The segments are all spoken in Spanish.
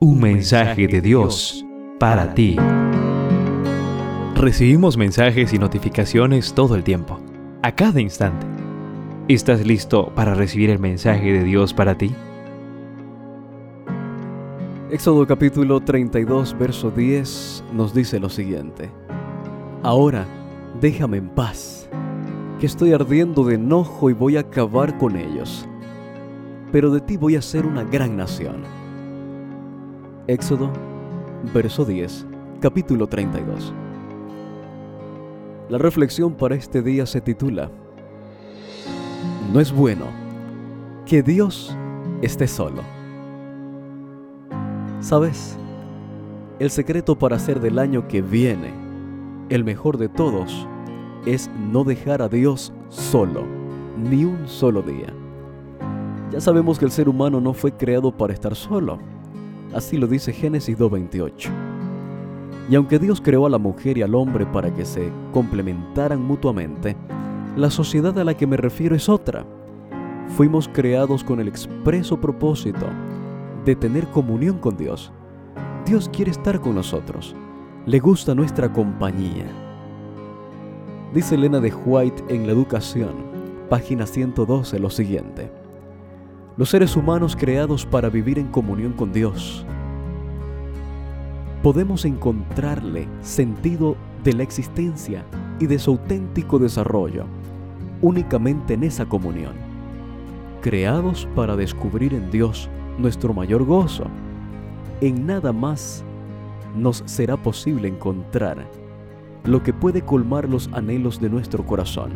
Un mensaje de Dios para ti. Recibimos mensajes y notificaciones todo el tiempo, a cada instante. ¿Estás listo para recibir el mensaje de Dios para ti? Éxodo capítulo 32, verso 10 nos dice lo siguiente. Ahora, déjame en paz, que estoy ardiendo de enojo y voy a acabar con ellos. Pero de ti voy a ser una gran nación Éxodo, verso 10, capítulo 32. La reflexión para este día se titula, No es bueno que Dios esté solo. ¿Sabes? El secreto para hacer del año que viene el mejor de todos es no dejar a Dios solo, ni un solo día. Ya sabemos que el ser humano no fue creado para estar solo Así lo dice Génesis 2.28. Y aunque Dios creó a la mujer y al hombre para que se complementaran mutuamente, la sociedad a la que me refiero es otra. Fuimos creados con el expreso propósito de tener comunión con Dios. Dios quiere estar con nosotros. Le gusta nuestra compañía. Dice Elena de White en La Educación, página 112, lo siguiente los seres humanos creados para vivir en comunión con Dios. Podemos encontrarle sentido de la existencia y de su auténtico desarrollo únicamente en esa comunión. Creados para descubrir en Dios nuestro mayor gozo, en nada más nos será posible encontrar lo que puede colmar los anhelos de nuestro corazón,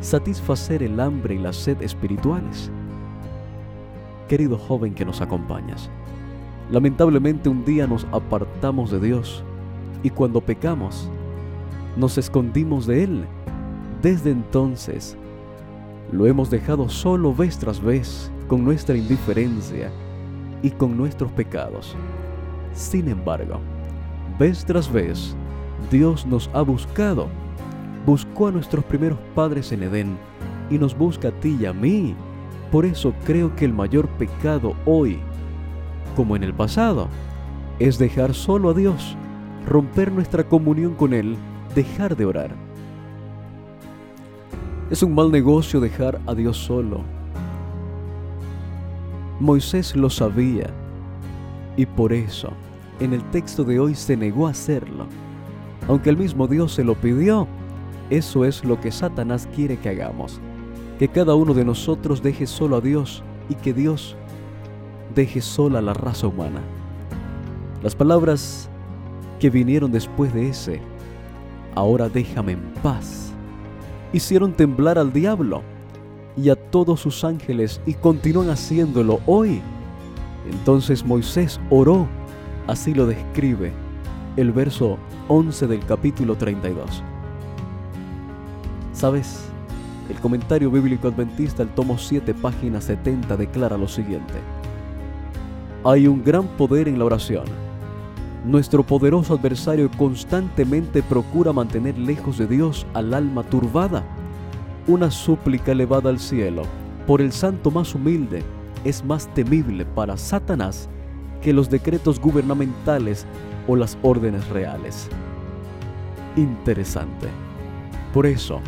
satisfacer el hambre y la sed espirituales querido joven que nos acompañas. Lamentablemente un día nos apartamos de Dios y cuando pecamos, nos escondimos de Él. Desde entonces, lo hemos dejado solo vez tras vez con nuestra indiferencia y con nuestros pecados. Sin embargo, vez tras vez, Dios nos ha buscado. Buscó a nuestros primeros padres en Edén y nos busca a ti y a mí por eso creo que el mayor pecado hoy, como en el pasado, es dejar solo a Dios, romper nuestra comunión con Él, dejar de orar. Es un mal negocio dejar a Dios solo. Moisés lo sabía y por eso en el texto de hoy se negó a hacerlo. Aunque el mismo Dios se lo pidió, eso es lo que Satanás quiere que hagamos que cada uno de nosotros deje solo a Dios y que Dios deje sola a la raza humana. Las palabras que vinieron después de ese, ahora déjame en paz, hicieron temblar al diablo y a todos sus ángeles y continúan haciéndolo hoy. Entonces Moisés oró, así lo describe el verso 11 del capítulo 32. ¿Sabes? El comentario bíblico adventista, el tomo 7, página 70, declara lo siguiente. Hay un gran poder en la oración. Nuestro poderoso adversario constantemente procura mantener lejos de Dios al alma turbada. Una súplica elevada al cielo por el santo más humilde es más temible para Satanás que los decretos gubernamentales o las órdenes reales. Interesante. Por eso,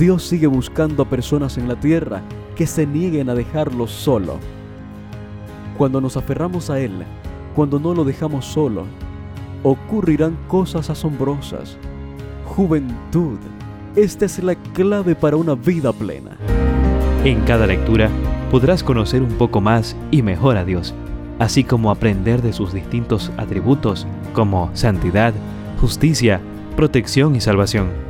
Dios sigue buscando a personas en la tierra que se nieguen a dejarlo solo. Cuando nos aferramos a Él, cuando no lo dejamos solo, ocurrirán cosas asombrosas. Juventud, esta es la clave para una vida plena. En cada lectura podrás conocer un poco más y mejor a Dios, así como aprender de sus distintos atributos como santidad, justicia, protección y salvación.